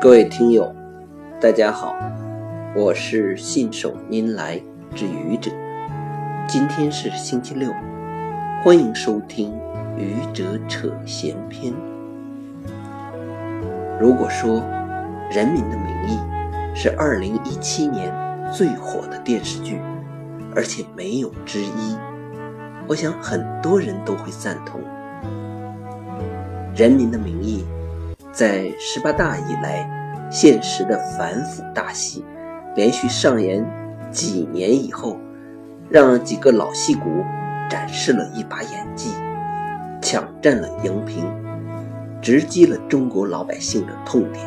各位听友，大家好，我是信手拈来之愚者。今天是星期六，欢迎收听《愚者扯闲篇》。如果说《人民的名义》是2017年最火的电视剧，而且没有之一，我想很多人都会赞同。《人民的名义》在十八大以来。现实的反腐大戏，连续上演几年以后，让几个老戏骨展示了一把演技，抢占了荧屏，直击了中国老百姓的痛点，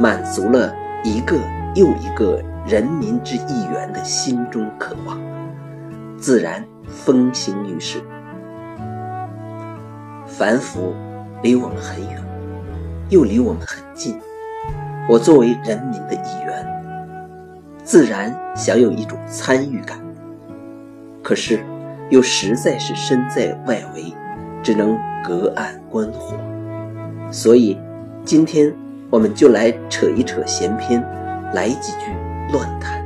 满足了一个又一个人民之一员的心中渴望，自然风行于世。反腐离我们很远，又离我们很近。我作为人民的一员，自然享有一种参与感。可是，又实在是身在外围，只能隔岸观火。所以，今天我们就来扯一扯闲篇，来几句乱谈。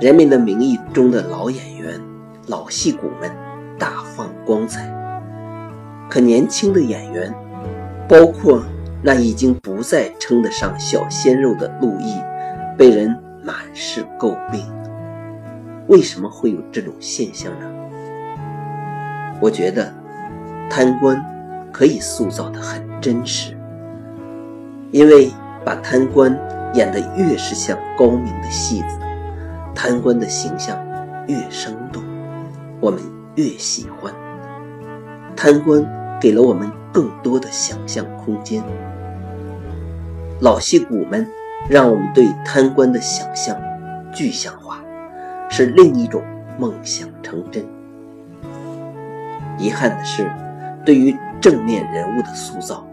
《人民的名义》中的老演员、老戏骨们大放光彩，可年轻的演员，包括。那已经不再称得上小鲜肉的陆毅，被人满是诟病。为什么会有这种现象呢？我觉得贪官可以塑造的很真实，因为把贪官演得越是像高明的戏子，贪官的形象越生动，我们越喜欢。贪官给了我们更多的想象空间。老戏骨们让我们对贪官的想象具象化，是另一种梦想成真。遗憾的是，对于正面人物的塑造，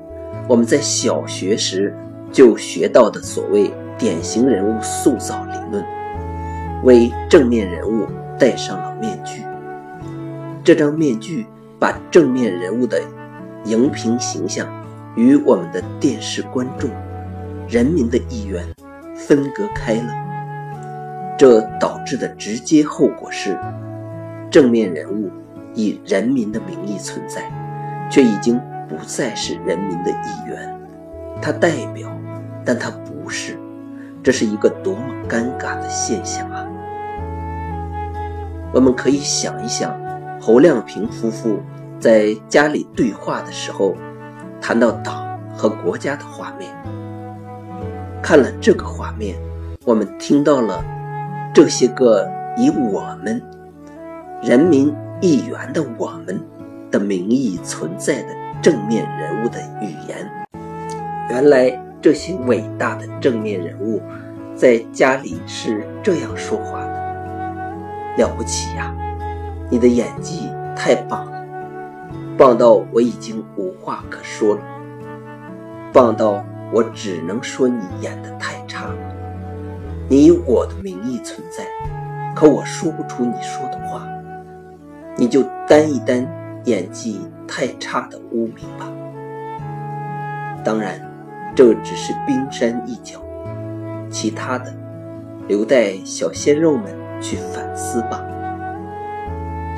我们在小学时就学到的所谓典型人物塑造理论，为正面人物戴上了面具。这张面具把正面人物的荧屏形象与我们的电视观众。人民的意愿分隔开了，这导致的直接后果是，正面人物以人民的名义存在，却已经不再是人民的一员。他代表，但他不是，这是一个多么尴尬的现象啊！我们可以想一想，侯亮平夫妇在家里对话的时候，谈到党和国家的画面。看了这个画面，我们听到了这些个以我们人民一员的我们的名义存在的正面人物的语言。原来这些伟大的正面人物在家里是这样说话的：“了不起呀，你的演技太棒了，棒到我已经无话可说了，棒到。”我只能说你演的太差了。你以我的名义存在，可我说不出你说的话，你就担一担演技太差的污名吧。当然，这只是冰山一角，其他的留待小鲜肉们去反思吧。